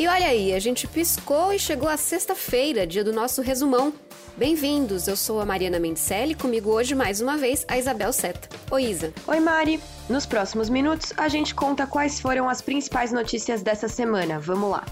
E olha aí, a gente piscou e chegou a sexta-feira, dia do nosso resumão. Bem-vindos, eu sou a Mariana Mendicelli, comigo hoje mais uma vez a Isabel Seta. Oi, Isa. Oi, Mari. Nos próximos minutos a gente conta quais foram as principais notícias dessa semana. Vamos lá.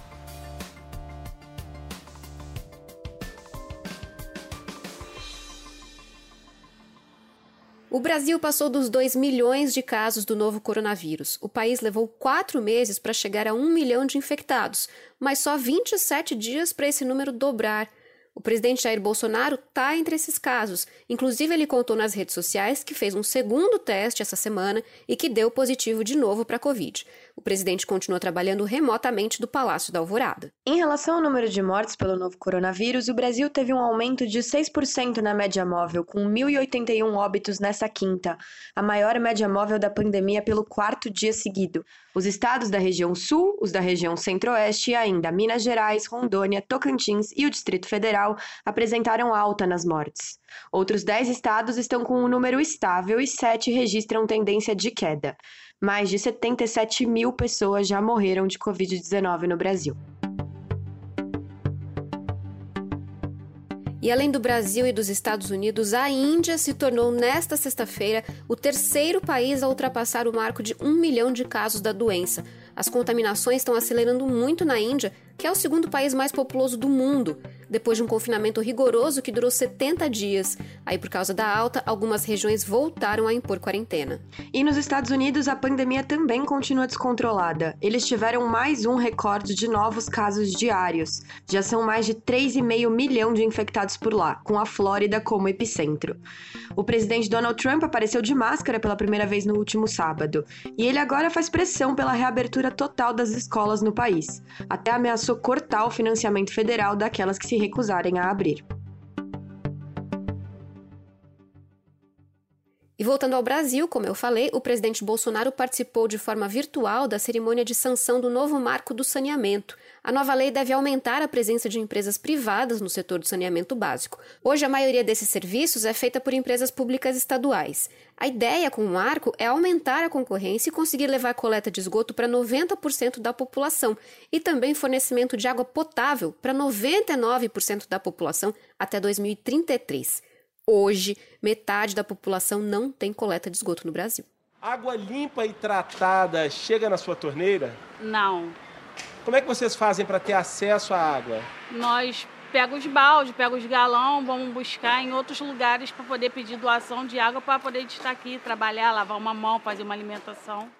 O Brasil passou dos 2 milhões de casos do novo coronavírus. O país levou quatro meses para chegar a um milhão de infectados, mas só 27 dias para esse número dobrar. O presidente Jair Bolsonaro está entre esses casos. Inclusive, ele contou nas redes sociais que fez um segundo teste essa semana e que deu positivo de novo para a Covid. O presidente continua trabalhando remotamente do Palácio da Alvorada. Em relação ao número de mortes pelo novo coronavírus, o Brasil teve um aumento de 6% na média móvel, com 1.081 óbitos nessa quinta, a maior média móvel da pandemia pelo quarto dia seguido. Os estados da região Sul, os da região Centro-Oeste e ainda Minas Gerais, Rondônia, Tocantins e o Distrito Federal apresentaram alta nas mortes. Outros 10 estados estão com um número estável e 7 registram tendência de queda. Mais de 77 mil pessoas já morreram de Covid-19 no Brasil. E além do Brasil e dos Estados Unidos, a Índia se tornou nesta sexta-feira o terceiro país a ultrapassar o marco de um milhão de casos da doença. As contaminações estão acelerando muito na Índia, que é o segundo país mais populoso do mundo, depois de um confinamento rigoroso que durou 70 dias. Aí, por causa da alta, algumas regiões voltaram a impor quarentena. E nos Estados Unidos, a pandemia também continua descontrolada. Eles tiveram mais um recorde de novos casos diários. Já são mais de 3,5 milhão de infectados por lá, com a Flórida como epicentro. O presidente Donald Trump apareceu de máscara pela primeira vez no último sábado. E ele agora faz pressão pela reabertura total das escolas no país. Até ameaçou cortar o financiamento federal daquelas que se recusarem a abrir. E voltando ao Brasil, como eu falei, o presidente Bolsonaro participou de forma virtual da cerimônia de sanção do novo marco do saneamento. A nova lei deve aumentar a presença de empresas privadas no setor do saneamento básico. Hoje, a maioria desses serviços é feita por empresas públicas estaduais. A ideia com o marco é aumentar a concorrência e conseguir levar a coleta de esgoto para 90% da população e também fornecimento de água potável para 99% da população até 2033. Hoje, metade da população não tem coleta de esgoto no Brasil. Água limpa e tratada chega na sua torneira? Não. Como é que vocês fazem para ter acesso à água? Nós pegamos os baldes, pegamos os galão, vamos buscar em outros lugares para poder pedir doação de água para poder estar aqui, trabalhar, lavar uma mão, fazer uma alimentação.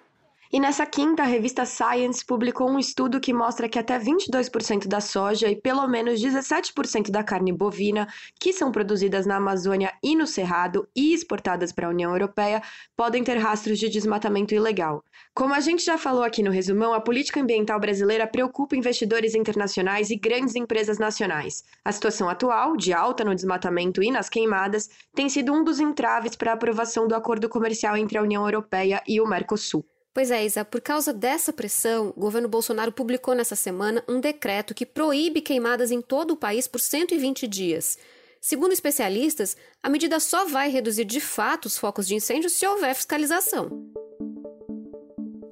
E nessa quinta, a revista Science publicou um estudo que mostra que até 22% da soja e pelo menos 17% da carne bovina que são produzidas na Amazônia e no Cerrado e exportadas para a União Europeia podem ter rastros de desmatamento ilegal. Como a gente já falou aqui no resumão, a política ambiental brasileira preocupa investidores internacionais e grandes empresas nacionais. A situação atual, de alta no desmatamento e nas queimadas, tem sido um dos entraves para a aprovação do acordo comercial entre a União Europeia e o Mercosul. Pois é, Isa, por causa dessa pressão, o governo Bolsonaro publicou nessa semana um decreto que proíbe queimadas em todo o país por 120 dias. Segundo especialistas, a medida só vai reduzir de fato os focos de incêndio se houver fiscalização.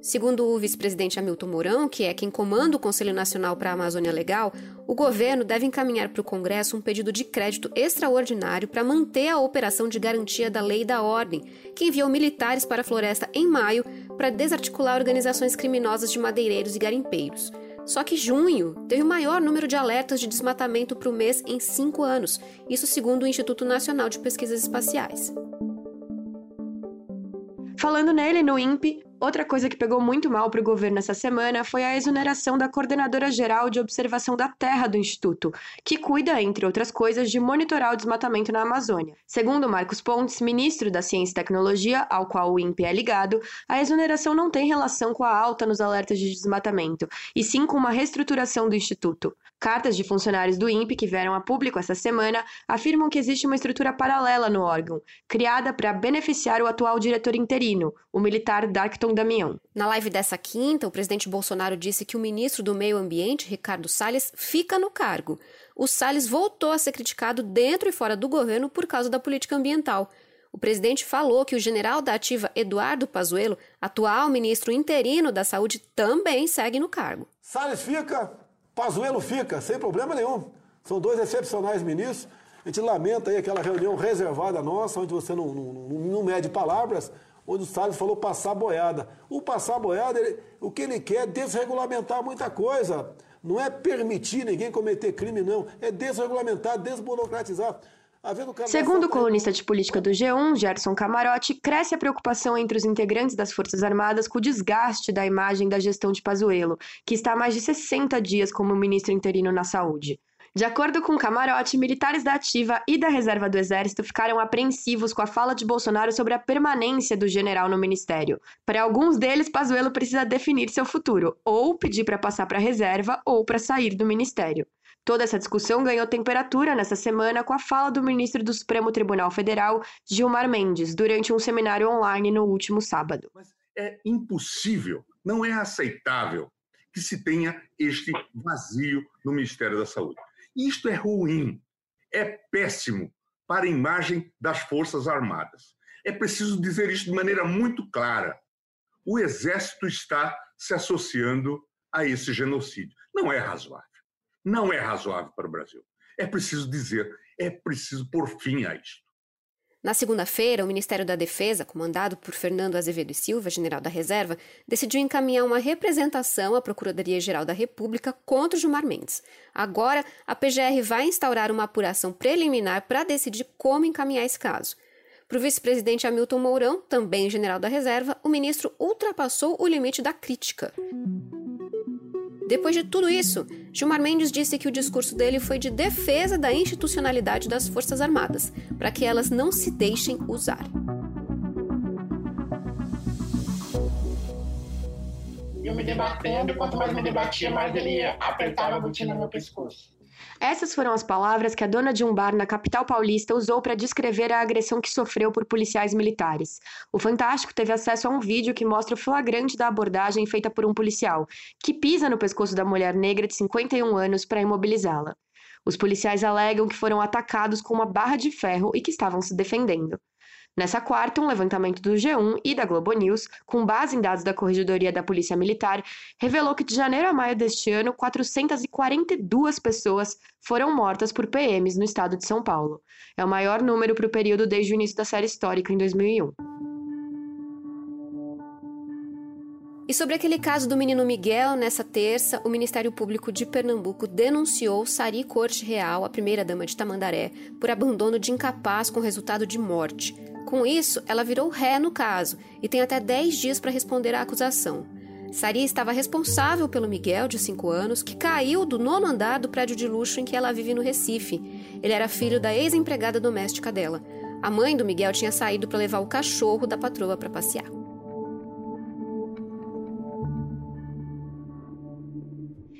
Segundo o vice-presidente Hamilton Mourão, que é quem comanda o Conselho Nacional para a Amazônia Legal, o governo deve encaminhar para o Congresso um pedido de crédito extraordinário para manter a operação de garantia da lei da ordem, que enviou militares para a floresta em maio para desarticular organizações criminosas de madeireiros e garimpeiros. Só que junho teve o maior número de alertas de desmatamento para o mês em cinco anos, isso segundo o Instituto Nacional de Pesquisas Espaciais. Falando nele, no INPE, Outra coisa que pegou muito mal para o governo essa semana foi a exoneração da Coordenadora Geral de Observação da Terra do Instituto, que cuida, entre outras coisas, de monitorar o desmatamento na Amazônia. Segundo Marcos Pontes, ministro da Ciência e Tecnologia, ao qual o INPE é ligado, a exoneração não tem relação com a alta nos alertas de desmatamento, e sim com uma reestruturação do Instituto. Cartas de funcionários do INPE que vieram a público essa semana afirmam que existe uma estrutura paralela no órgão, criada para beneficiar o atual diretor interino, o militar Darkton Damião. Na live dessa quinta, o presidente Bolsonaro disse que o ministro do Meio Ambiente, Ricardo Salles, fica no cargo. O Salles voltou a ser criticado dentro e fora do governo por causa da política ambiental. O presidente falou que o general da ativa Eduardo Pazuello, atual ministro interino da Saúde, também segue no cargo. Salles fica Pazuello fica, sem problema nenhum. São dois excepcionais ministros. A gente lamenta aí aquela reunião reservada nossa, onde você não, não, não mede palavras, onde o Salles falou passar boiada. O passar boiada, ele, o que ele quer é desregulamentar muita coisa. Não é permitir ninguém cometer crime, não. É desregulamentar, desburocratizar. Segundo o colunista de política do G1, Gerson Camarote, cresce a preocupação entre os integrantes das Forças Armadas com o desgaste da imagem da gestão de Pazuello, que está há mais de 60 dias como ministro interino na Saúde. De acordo com Camarote, militares da Ativa e da Reserva do Exército ficaram apreensivos com a fala de Bolsonaro sobre a permanência do general no ministério. Para alguns deles, Pazuello precisa definir seu futuro, ou pedir para passar para a reserva ou para sair do ministério. Toda essa discussão ganhou temperatura nessa semana com a fala do ministro do Supremo Tribunal Federal, Gilmar Mendes, durante um seminário online no último sábado. Mas é impossível, não é aceitável que se tenha este vazio no Ministério da Saúde. Isto é ruim, é péssimo para a imagem das Forças Armadas. É preciso dizer isso de maneira muito clara. O Exército está se associando a esse genocídio. Não é razoável não é razoável para o Brasil. É preciso dizer, é preciso pôr fim a isto. Na segunda-feira, o Ministério da Defesa, comandado por Fernando Azevedo e Silva, general da reserva, decidiu encaminhar uma representação à Procuradoria-Geral da República contra Gilmar Mendes. Agora, a PGR vai instaurar uma apuração preliminar para decidir como encaminhar esse caso. Para o vice-presidente Hamilton Mourão, também general da reserva, o ministro ultrapassou o limite da crítica. Depois de tudo isso, Gilmar Mendes disse que o discurso dele foi de defesa da institucionalidade das Forças Armadas, para que elas não se deixem usar. Eu me debatendo, quanto mais me debatia, mais ele apertava a botina no meu pescoço. Essas foram as palavras que a dona de um bar na capital paulista usou para descrever a agressão que sofreu por policiais militares. O Fantástico teve acesso a um vídeo que mostra o flagrante da abordagem feita por um policial, que pisa no pescoço da mulher negra de 51 anos para imobilizá-la. Os policiais alegam que foram atacados com uma barra de ferro e que estavam se defendendo. Nessa quarta, um levantamento do G1 e da Globo News, com base em dados da Corregedoria da Polícia Militar, revelou que de janeiro a maio deste ano, 442 pessoas foram mortas por PMs no estado de São Paulo. É o maior número para o período desde o início da série histórica, em 2001. E sobre aquele caso do menino Miguel, nessa terça, o Ministério Público de Pernambuco denunciou Sari Corte Real, a primeira-dama de Tamandaré, por abandono de incapaz com resultado de morte. Com isso, ela virou ré no caso e tem até 10 dias para responder à acusação. Sari estava responsável pelo Miguel, de 5 anos, que caiu do nono andar do prédio de luxo em que ela vive no Recife. Ele era filho da ex-empregada doméstica dela. A mãe do Miguel tinha saído para levar o cachorro da patroa para passear.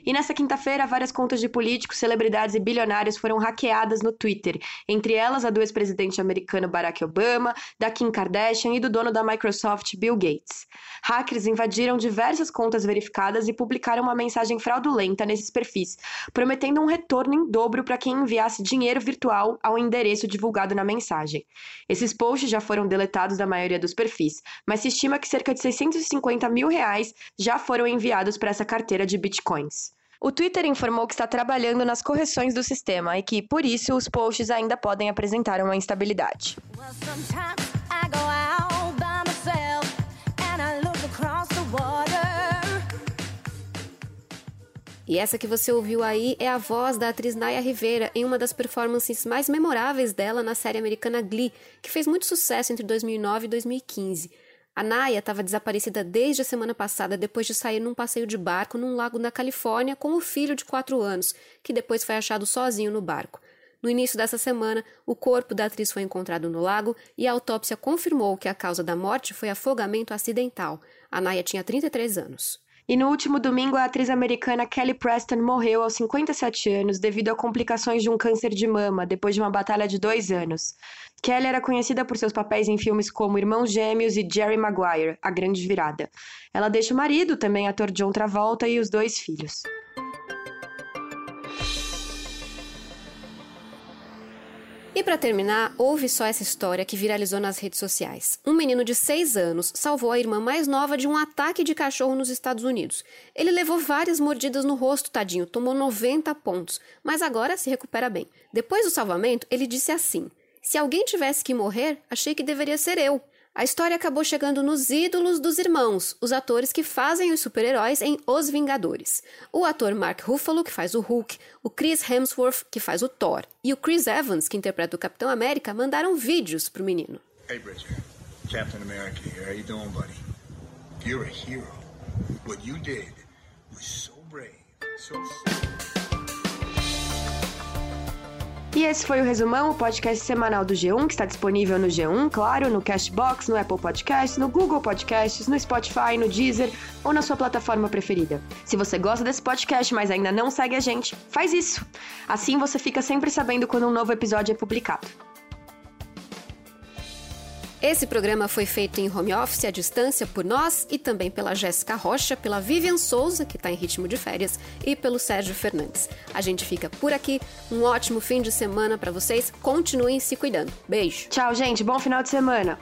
E nessa quinta-feira, várias contas de políticos, celebridades e bilionários foram hackeadas no Twitter, entre elas a do ex-presidente americano Barack Obama, da Kim Kardashian e do dono da Microsoft, Bill Gates. Hackers invadiram diversas contas verificadas e publicaram uma mensagem fraudulenta nesses perfis, prometendo um retorno em dobro para quem enviasse dinheiro virtual ao endereço divulgado na mensagem. Esses posts já foram deletados da maioria dos perfis, mas se estima que cerca de 650 mil reais já foram enviados para essa carteira de bitcoins. O Twitter informou que está trabalhando nas correções do sistema e que, por isso, os posts ainda podem apresentar uma instabilidade. E essa que você ouviu aí é a voz da atriz Naya Rivera em uma das performances mais memoráveis dela na série americana Glee, que fez muito sucesso entre 2009 e 2015. A Naya estava desaparecida desde a semana passada depois de sair num passeio de barco num lago na Califórnia com o filho de 4 anos, que depois foi achado sozinho no barco. No início dessa semana, o corpo da atriz foi encontrado no lago e a autópsia confirmou que a causa da morte foi afogamento acidental. A Naya tinha 33 anos. E no último domingo, a atriz americana Kelly Preston morreu aos 57 anos devido a complicações de um câncer de mama, depois de uma batalha de dois anos. Kelly era conhecida por seus papéis em filmes como Irmãos Gêmeos e Jerry Maguire, A Grande Virada. Ela deixa o marido, também ator John Travolta, e os dois filhos. Para terminar, houve só essa história que viralizou nas redes sociais. Um menino de 6 anos salvou a irmã mais nova de um ataque de cachorro nos Estados Unidos. Ele levou várias mordidas no rosto, tadinho, tomou 90 pontos, mas agora se recupera bem. Depois do salvamento, ele disse assim: Se alguém tivesse que morrer, achei que deveria ser eu. A história acabou chegando nos ídolos dos irmãos, os atores que fazem os super-heróis em Os Vingadores. O ator Mark Ruffalo, que faz o Hulk, o Chris Hemsworth, que faz o Thor, e o Chris Evans, que interpreta o Capitão América, mandaram vídeos pro menino. Hey, Bridger. Captain America here. How you doing, buddy? You're a hero. What you did was so brave, so... E esse foi o Resumão, o podcast semanal do G1, que está disponível no G1, claro, no Cashbox, no Apple Podcasts, no Google Podcasts, no Spotify, no Deezer ou na sua plataforma preferida. Se você gosta desse podcast, mas ainda não segue a gente, faz isso! Assim você fica sempre sabendo quando um novo episódio é publicado. Esse programa foi feito em home office à distância por nós e também pela Jéssica Rocha, pela Vivian Souza, que está em ritmo de férias, e pelo Sérgio Fernandes. A gente fica por aqui. Um ótimo fim de semana para vocês. Continuem se cuidando. Beijo. Tchau, gente. Bom final de semana.